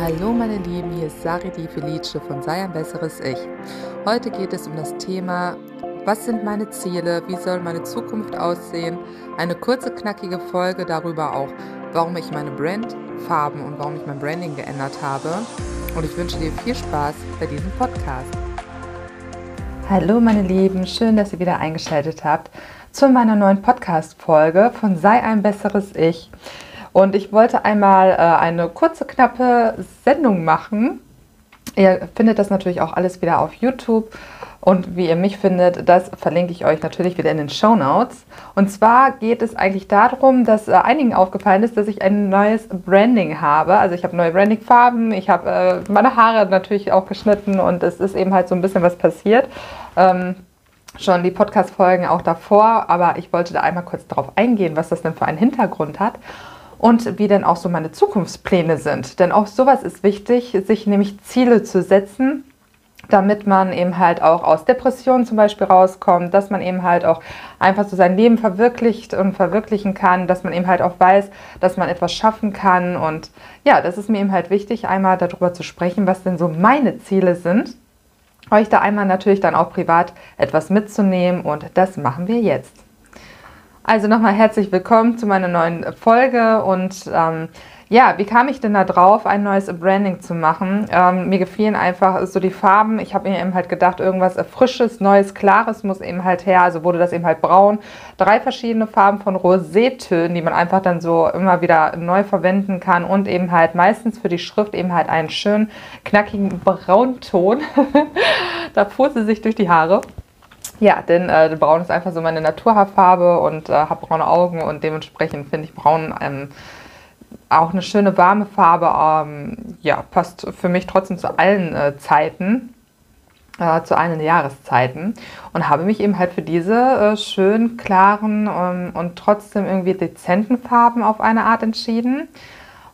Hallo meine Lieben, hier ist Sari Di Felice von Sei ein besseres Ich. Heute geht es um das Thema, was sind meine Ziele, wie soll meine Zukunft aussehen? Eine kurze, knackige Folge darüber auch, warum ich meine Brand, Farben und warum ich mein Branding geändert habe. Und ich wünsche dir viel Spaß bei diesem Podcast. Hallo meine Lieben, schön, dass ihr wieder eingeschaltet habt zu meiner neuen Podcast-Folge von Sei ein besseres Ich. Und ich wollte einmal äh, eine kurze, knappe Sendung machen. Ihr findet das natürlich auch alles wieder auf YouTube. Und wie ihr mich findet, das verlinke ich euch natürlich wieder in den Show Notes. Und zwar geht es eigentlich darum, dass äh, einigen aufgefallen ist, dass ich ein neues Branding habe. Also ich habe neue Branding-Farben, ich habe äh, meine Haare natürlich auch geschnitten und es ist eben halt so ein bisschen was passiert. Ähm, schon die Podcast-Folgen auch davor, aber ich wollte da einmal kurz darauf eingehen, was das denn für einen Hintergrund hat und wie denn auch so meine Zukunftspläne sind. Denn auch sowas ist wichtig, sich nämlich Ziele zu setzen, damit man eben halt auch aus Depressionen zum Beispiel rauskommt, dass man eben halt auch einfach so sein Leben verwirklicht und verwirklichen kann, dass man eben halt auch weiß, dass man etwas schaffen kann. Und ja, das ist mir eben halt wichtig, einmal darüber zu sprechen, was denn so meine Ziele sind. Euch da einmal natürlich dann auch privat etwas mitzunehmen und das machen wir jetzt. Also nochmal herzlich willkommen zu meiner neuen Folge und ähm, ja, wie kam ich denn da drauf, ein neues Branding zu machen? Ähm, mir gefielen einfach so die Farben. Ich habe mir eben halt gedacht, irgendwas Frisches, Neues, Klares muss eben halt her. Also wurde das eben halt braun. Drei verschiedene Farben von Rosétönen, die man einfach dann so immer wieder neu verwenden kann und eben halt meistens für die Schrift eben halt einen schönen, knackigen Braunton. da fuhr sie sich durch die Haare. Ja, denn äh, Braun ist einfach so meine Naturhaarfarbe und äh, habe braune Augen und dementsprechend finde ich Braun ähm, auch eine schöne warme Farbe. Ähm, ja, passt für mich trotzdem zu allen äh, Zeiten, äh, zu allen Jahreszeiten und habe mich eben halt für diese äh, schön klaren ähm, und trotzdem irgendwie dezenten Farben auf eine Art entschieden.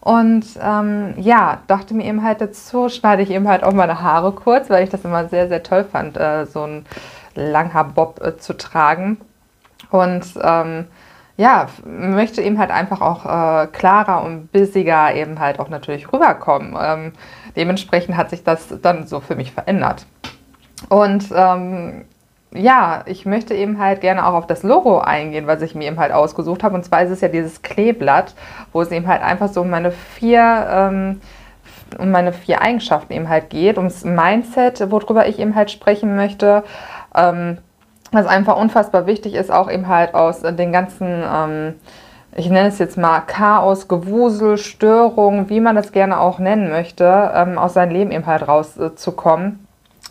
Und ähm, ja, dachte mir eben halt dazu, schneide ich eben halt auch meine Haare kurz, weil ich das immer sehr, sehr toll fand, äh, so ein Langhaarbob äh, zu tragen. Und ähm, ja, möchte eben halt einfach auch äh, klarer und bissiger eben halt auch natürlich rüberkommen. Ähm, dementsprechend hat sich das dann so für mich verändert. Und ähm, ja, ich möchte eben halt gerne auch auf das Logo eingehen, was ich mir eben halt ausgesucht habe. Und zwar ist es ja dieses Kleeblatt, wo es eben halt einfach so um meine vier, ähm, um meine vier Eigenschaften eben halt geht, ums Mindset, worüber ich eben halt sprechen möchte, ähm, was einfach unfassbar wichtig ist, auch eben halt aus den ganzen, ähm, ich nenne es jetzt mal Chaos, Gewusel, Störung, wie man das gerne auch nennen möchte, ähm, aus seinem Leben eben halt rauszukommen.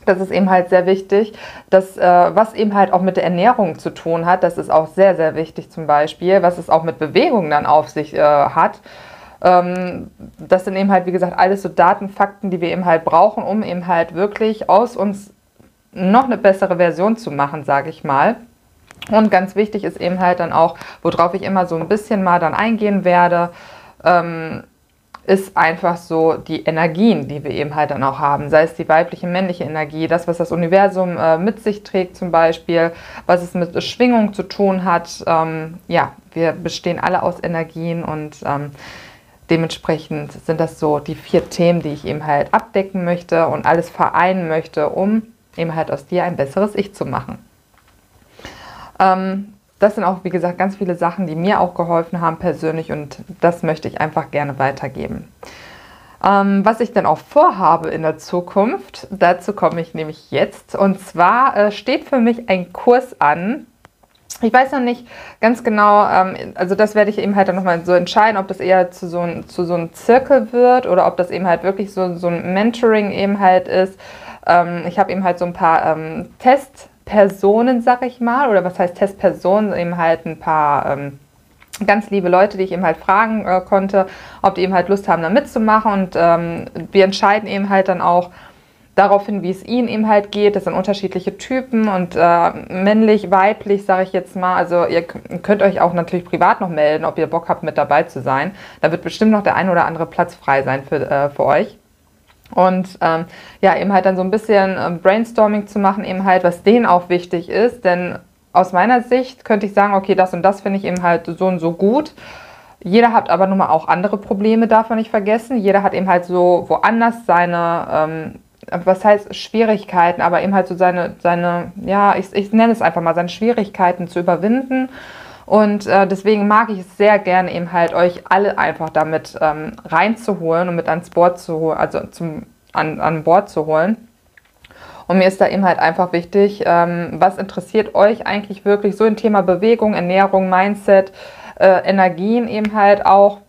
Das ist eben halt sehr wichtig. Das, äh, was eben halt auch mit der Ernährung zu tun hat, das ist auch sehr, sehr wichtig zum Beispiel, was es auch mit Bewegung dann auf sich äh, hat. Ähm, das sind eben halt, wie gesagt, alles so Daten, Fakten, die wir eben halt brauchen, um eben halt wirklich aus uns noch eine bessere Version zu machen, sage ich mal. Und ganz wichtig ist eben halt dann auch, worauf ich immer so ein bisschen mal dann eingehen werde, ähm, ist einfach so die Energien, die wir eben halt dann auch haben. Sei es die weibliche, männliche Energie, das, was das Universum äh, mit sich trägt zum Beispiel, was es mit Schwingung zu tun hat. Ähm, ja, wir bestehen alle aus Energien und ähm, dementsprechend sind das so die vier Themen, die ich eben halt abdecken möchte und alles vereinen möchte, um eben halt aus dir ein besseres Ich zu machen. Ähm, das sind auch, wie gesagt, ganz viele Sachen, die mir auch geholfen haben persönlich und das möchte ich einfach gerne weitergeben. Ähm, was ich dann auch vorhabe in der Zukunft, dazu komme ich nämlich jetzt. Und zwar äh, steht für mich ein Kurs an. Ich weiß noch nicht ganz genau, ähm, also das werde ich eben halt dann nochmal so entscheiden, ob das eher zu so, ein, so einem Zirkel wird oder ob das eben halt wirklich so, so ein Mentoring eben halt ist ähm, ich habe eben halt so ein paar ähm, Testpersonen, sag ich mal, oder was heißt Testpersonen, eben halt ein paar ähm, ganz liebe Leute, die ich eben halt fragen äh, konnte, ob die eben halt Lust haben, da mitzumachen. Und ähm, wir entscheiden eben halt dann auch daraufhin, wie es ihnen eben halt geht. Das sind unterschiedliche Typen und äh, männlich, weiblich, sage ich jetzt mal. Also ihr könnt euch auch natürlich privat noch melden, ob ihr Bock habt, mit dabei zu sein. Da wird bestimmt noch der ein oder andere Platz frei sein für, äh, für euch. Und ähm, ja, eben halt dann so ein bisschen äh, Brainstorming zu machen, eben halt, was denen auch wichtig ist. Denn aus meiner Sicht könnte ich sagen, okay, das und das finde ich eben halt so und so gut. Jeder hat aber nun mal auch andere Probleme, darf man nicht vergessen. Jeder hat eben halt so woanders seine, ähm, was heißt Schwierigkeiten, aber eben halt so seine, seine ja, ich, ich nenne es einfach mal, seine Schwierigkeiten zu überwinden. Und äh, deswegen mag ich es sehr gerne eben halt euch alle einfach damit ähm, reinzuholen und mit ans Board zu holen, also zum, an, an Bord zu holen. Und mir ist da eben halt einfach wichtig, ähm, was interessiert euch eigentlich wirklich so im Thema Bewegung, Ernährung, Mindset, äh, Energien eben halt auch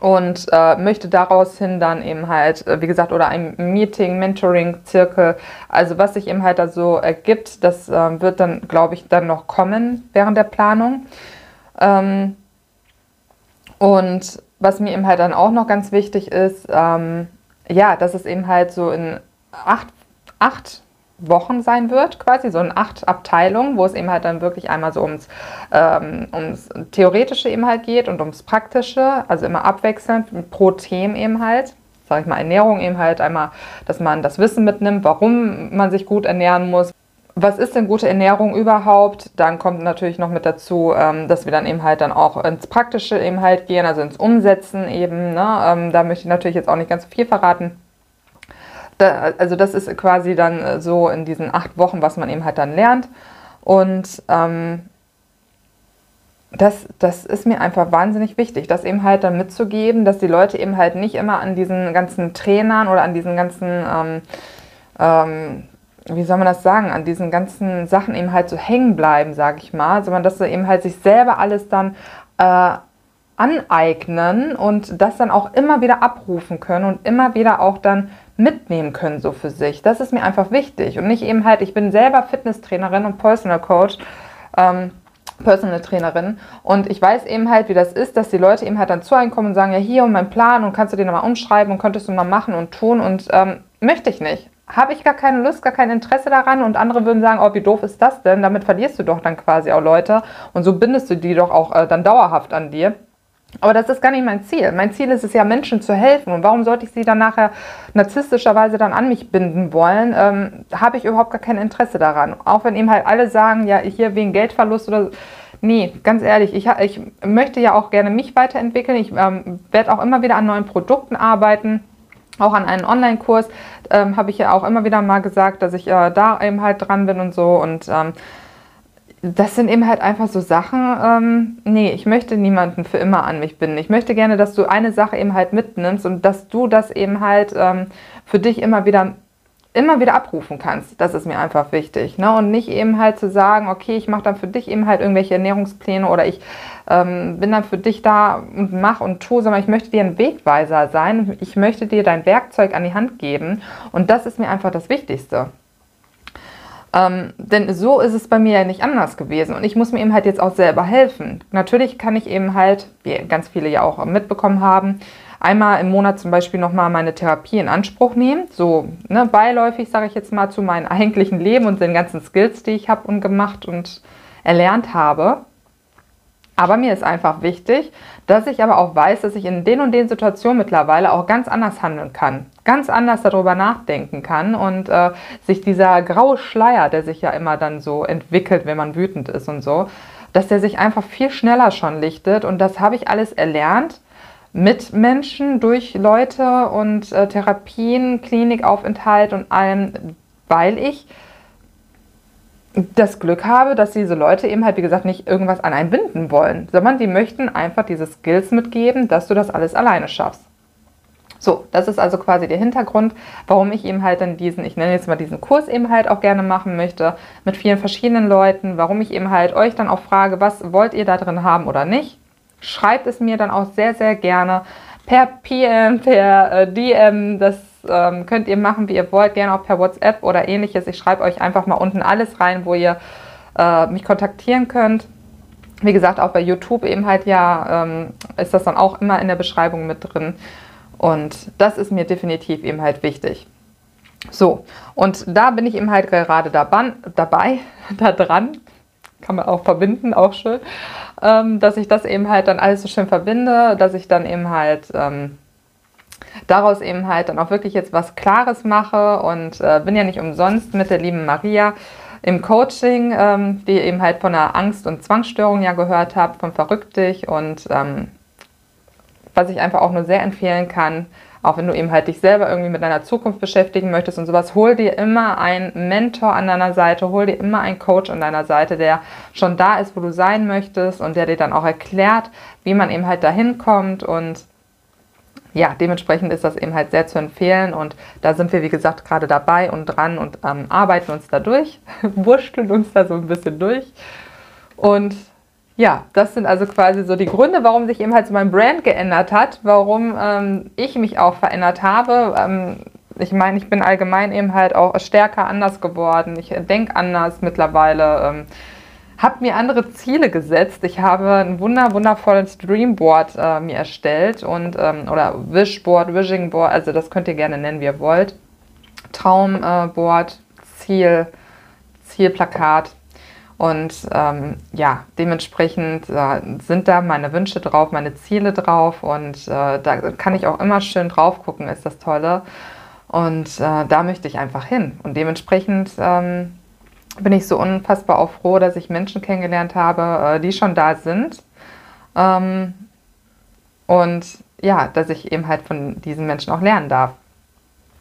und äh, möchte daraus hin dann eben halt, äh, wie gesagt, oder ein Meeting, Mentoring, Zirkel, also was sich eben halt da so ergibt, das äh, wird dann, glaube ich, dann noch kommen während der Planung. Ähm, und was mir eben halt dann auch noch ganz wichtig ist, ähm, ja, dass es eben halt so in acht, acht Wochen sein wird, quasi, so in acht Abteilungen, wo es eben halt dann wirklich einmal so ums, ähm, ums Theoretische eben halt geht und ums Praktische, also immer abwechselnd pro Themen eben halt. Sag ich mal, Ernährung eben halt einmal, dass man das Wissen mitnimmt, warum man sich gut ernähren muss. Was ist denn gute Ernährung überhaupt? Dann kommt natürlich noch mit dazu, ähm, dass wir dann eben halt dann auch ins Praktische eben halt gehen, also ins Umsetzen eben. Ne? Ähm, da möchte ich natürlich jetzt auch nicht ganz so viel verraten da, also das ist quasi dann äh, so in diesen acht Wochen, was man eben halt dann lernt. Und ähm, das, das ist mir einfach wahnsinnig wichtig, das eben halt dann mitzugeben, dass die Leute eben halt nicht immer an diesen ganzen Trainern oder an diesen ganzen, ähm, ähm, wie soll man das sagen, an diesen ganzen Sachen eben halt so hängen bleiben, sage ich mal, sondern dass sie eben halt sich selber alles dann äh, aneignen und das dann auch immer wieder abrufen können und immer wieder auch dann mitnehmen können, so für sich. Das ist mir einfach wichtig. Und nicht eben halt, ich bin selber Fitnesstrainerin und Personal Coach. Ähm, Personal Trainerin und ich weiß eben halt, wie das ist, dass die Leute eben halt dann zu einem kommen und sagen, ja hier und mein Plan und kannst du den nochmal umschreiben und könntest du mal machen und tun und ähm, möchte ich nicht. Habe ich gar keine Lust, gar kein Interesse daran und andere würden sagen, oh, wie doof ist das denn? Damit verlierst du doch dann quasi auch Leute und so bindest du die doch auch äh, dann dauerhaft an dir. Aber das ist gar nicht mein Ziel. Mein Ziel ist es ja, Menschen zu helfen. Und warum sollte ich sie dann nachher narzisstischerweise dann an mich binden wollen? Ähm, habe ich überhaupt gar kein Interesse daran. Auch wenn eben halt alle sagen, ja, hier wegen Geldverlust oder Nee, ganz ehrlich, ich, ich möchte ja auch gerne mich weiterentwickeln. Ich ähm, werde auch immer wieder an neuen Produkten arbeiten. Auch an einem Online-Kurs ähm, habe ich ja auch immer wieder mal gesagt, dass ich äh, da eben halt dran bin und so. Und ähm, das sind eben halt einfach so Sachen, ähm, nee, ich möchte niemanden für immer an mich binden. Ich möchte gerne, dass du eine Sache eben halt mitnimmst und dass du das eben halt ähm, für dich immer wieder immer wieder abrufen kannst. Das ist mir einfach wichtig. Ne? Und nicht eben halt zu sagen, okay, ich mache dann für dich eben halt irgendwelche Ernährungspläne oder ich ähm, bin dann für dich da und mache und tue, sondern ich möchte dir ein Wegweiser sein. Ich möchte dir dein Werkzeug an die Hand geben. Und das ist mir einfach das Wichtigste. Ähm, denn so ist es bei mir ja nicht anders gewesen. Und ich muss mir eben halt jetzt auch selber helfen. Natürlich kann ich eben halt, wie ganz viele ja auch mitbekommen haben, einmal im Monat zum Beispiel nochmal meine Therapie in Anspruch nehmen. So ne, beiläufig, sage ich jetzt mal, zu meinem eigentlichen Leben und den ganzen Skills, die ich habe und gemacht und erlernt habe. Aber mir ist einfach wichtig, dass ich aber auch weiß, dass ich in den und den Situationen mittlerweile auch ganz anders handeln kann, ganz anders darüber nachdenken kann und äh, sich dieser graue Schleier, der sich ja immer dann so entwickelt, wenn man wütend ist und so, dass der sich einfach viel schneller schon lichtet und das habe ich alles erlernt mit Menschen, durch Leute und äh, Therapien, Klinikaufenthalt und allem, weil ich das Glück habe, dass diese Leute eben halt, wie gesagt, nicht irgendwas an einen binden wollen, sondern die möchten einfach diese Skills mitgeben, dass du das alles alleine schaffst. So, das ist also quasi der Hintergrund, warum ich eben halt dann diesen, ich nenne jetzt mal diesen Kurs eben halt auch gerne machen möchte, mit vielen verschiedenen Leuten, warum ich eben halt euch dann auch frage, was wollt ihr da drin haben oder nicht. Schreibt es mir dann auch sehr, sehr gerne per PM, per äh, DM, das ähm, könnt ihr machen, wie ihr wollt, gerne auch per WhatsApp oder ähnliches. Ich schreibe euch einfach mal unten alles rein, wo ihr äh, mich kontaktieren könnt. Wie gesagt, auch bei YouTube eben halt ja ähm, ist das dann auch immer in der Beschreibung mit drin. Und das ist mir definitiv eben halt wichtig. So, und da bin ich eben halt gerade dabei, da dran, kann man auch verbinden, auch schön, ähm, dass ich das eben halt dann alles so schön verbinde, dass ich dann eben halt ähm, daraus eben halt dann auch wirklich jetzt was Klares mache und äh, bin ja nicht umsonst mit der lieben Maria im Coaching, ähm, die eben halt von der Angst- und Zwangsstörung ja gehört habt, von Verrückt dich und ähm, was ich einfach auch nur sehr empfehlen kann, auch wenn du eben halt dich selber irgendwie mit deiner Zukunft beschäftigen möchtest und sowas, hol dir immer einen Mentor an deiner Seite, hol dir immer einen Coach an deiner Seite, der schon da ist, wo du sein möchtest und der dir dann auch erklärt, wie man eben halt dahin kommt und ja, dementsprechend ist das eben halt sehr zu empfehlen und da sind wir, wie gesagt, gerade dabei und dran und ähm, arbeiten uns da durch, wurschteln uns da so ein bisschen durch und ja, das sind also quasi so die Gründe, warum sich eben halt so mein Brand geändert hat, warum ähm, ich mich auch verändert habe. Ähm, ich meine, ich bin allgemein eben halt auch stärker anders geworden. Ich denke anders mittlerweile. Ähm, habe mir andere Ziele gesetzt. Ich habe ein wunder, wundervolles Dreamboard äh, mir erstellt und ähm, oder Wishboard, Wishing Board, also das könnt ihr gerne nennen, wie ihr wollt. Traumboard, äh, Ziel, Zielplakat. Und ähm, ja, dementsprechend äh, sind da meine Wünsche drauf, meine Ziele drauf und äh, da kann ich auch immer schön drauf gucken, ist das Tolle. Und äh, da möchte ich einfach hin. Und dementsprechend ähm, bin ich so unfassbar auch froh, dass ich Menschen kennengelernt habe, äh, die schon da sind. Ähm, und ja, dass ich eben halt von diesen Menschen auch lernen darf.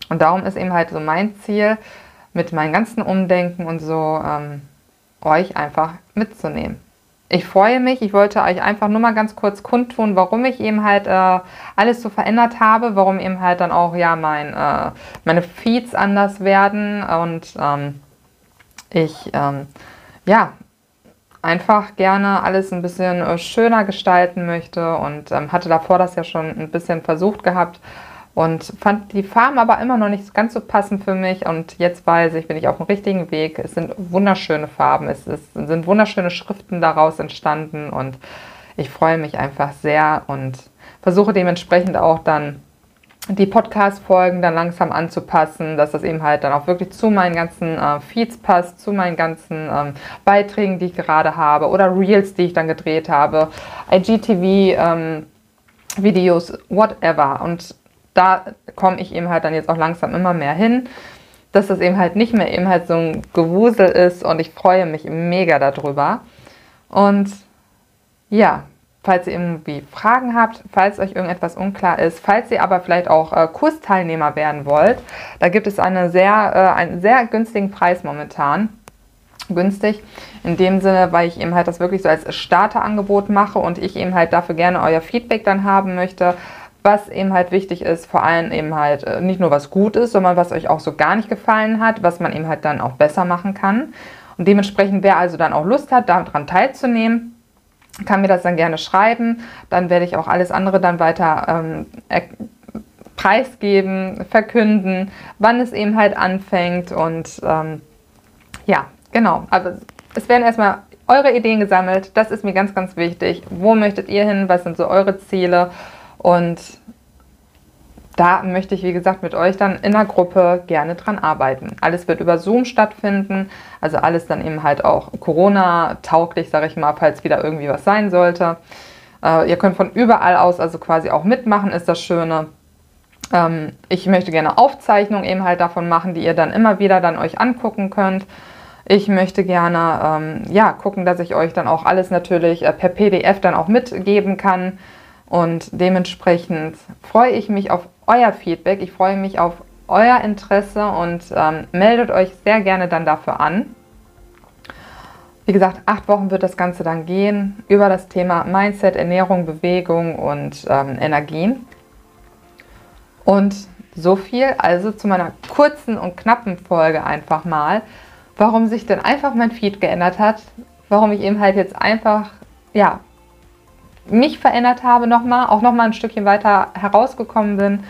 Und darum ist eben halt so mein Ziel, mit meinem ganzen Umdenken und so ähm, euch einfach mitzunehmen. Ich freue mich, ich wollte euch einfach nur mal ganz kurz kundtun, warum ich eben halt äh, alles so verändert habe, warum eben halt dann auch ja mein, äh, meine Feeds anders werden und ähm, ich ähm, ja einfach gerne alles ein bisschen äh, schöner gestalten möchte und ähm, hatte davor das ja schon ein bisschen versucht gehabt und fand die Farben aber immer noch nicht ganz so passend für mich. Und jetzt weiß ich, bin ich auf dem richtigen Weg. Es sind wunderschöne Farben, es, ist, sind wunderschöne Schriften daraus entstanden und ich freue mich einfach sehr und versuche dementsprechend auch dann die Podcast-Folgen dann langsam anzupassen, dass das eben halt dann auch wirklich zu meinen ganzen äh, Feeds passt, zu meinen ganzen ähm, Beiträgen, die ich gerade habe oder Reels, die ich dann gedreht habe, IGTV, ähm, Videos, whatever. Und da komme ich eben halt dann jetzt auch langsam immer mehr hin, dass das eben halt nicht mehr eben halt so ein Gewusel ist und ich freue mich mega darüber. Und ja, falls ihr irgendwie Fragen habt, falls euch irgendetwas unklar ist, falls ihr aber vielleicht auch äh, Kursteilnehmer werden wollt, da gibt es eine sehr, äh, einen sehr günstigen Preis momentan. Günstig in dem Sinne, weil ich eben halt das wirklich so als Starterangebot mache und ich eben halt dafür gerne euer Feedback dann haben möchte, was eben halt wichtig ist, vor allem eben halt äh, nicht nur was gut ist, sondern was euch auch so gar nicht gefallen hat, was man eben halt dann auch besser machen kann. Und dementsprechend, wer also dann auch Lust hat, daran teilzunehmen, kann mir das dann gerne schreiben. Dann werde ich auch alles andere dann weiter ähm, preisgeben, verkünden, wann es eben halt anfängt. Und ähm, ja, genau. Aber es werden erstmal eure Ideen gesammelt. Das ist mir ganz, ganz wichtig. Wo möchtet ihr hin? Was sind so eure Ziele? Und da möchte ich, wie gesagt, mit euch dann in der Gruppe gerne dran arbeiten. Alles wird über Zoom stattfinden, also alles dann eben halt auch Corona-tauglich, sage ich mal, falls wieder irgendwie was sein sollte. Äh, ihr könnt von überall aus also quasi auch mitmachen, ist das Schöne. Ähm, ich möchte gerne Aufzeichnungen eben halt davon machen, die ihr dann immer wieder dann euch angucken könnt. Ich möchte gerne ähm, ja, gucken, dass ich euch dann auch alles natürlich äh, per PDF dann auch mitgeben kann und dementsprechend freue ich mich auf euer Feedback. Ich freue mich auf euer Interesse und ähm, meldet euch sehr gerne dann dafür an. Wie gesagt, acht Wochen wird das Ganze dann gehen über das Thema Mindset, Ernährung, Bewegung und ähm, Energien. Und so viel also zu meiner kurzen und knappen Folge einfach mal, warum sich denn einfach mein Feed geändert hat, warum ich eben halt jetzt einfach ja mich verändert habe nochmal, auch nochmal ein Stückchen weiter herausgekommen bin.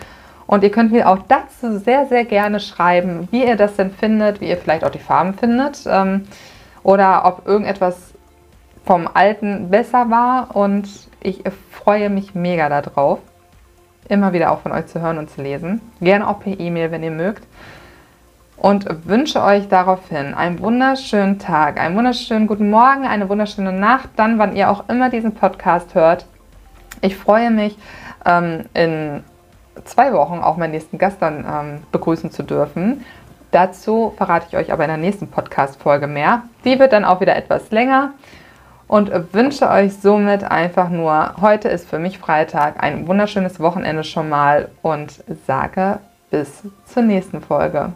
Und ihr könnt mir auch dazu sehr, sehr gerne schreiben, wie ihr das denn findet, wie ihr vielleicht auch die Farben findet ähm, oder ob irgendetwas vom Alten besser war. Und ich freue mich mega darauf, immer wieder auch von euch zu hören und zu lesen. Gerne auch per E-Mail, wenn ihr mögt und wünsche euch daraufhin einen wunderschönen Tag, einen wunderschönen guten Morgen, eine wunderschöne Nacht, dann, wann ihr auch immer diesen Podcast hört. Ich freue mich, ähm, in zwei Wochen auch meinen nächsten Gast dann ähm, begrüßen zu dürfen. Dazu verrate ich euch aber in der nächsten Podcast-Folge mehr. Die wird dann auch wieder etwas länger. und wünsche euch somit einfach nur, heute ist für mich Freitag, ein wunderschönes Wochenende schon mal und sage bis zur nächsten Folge.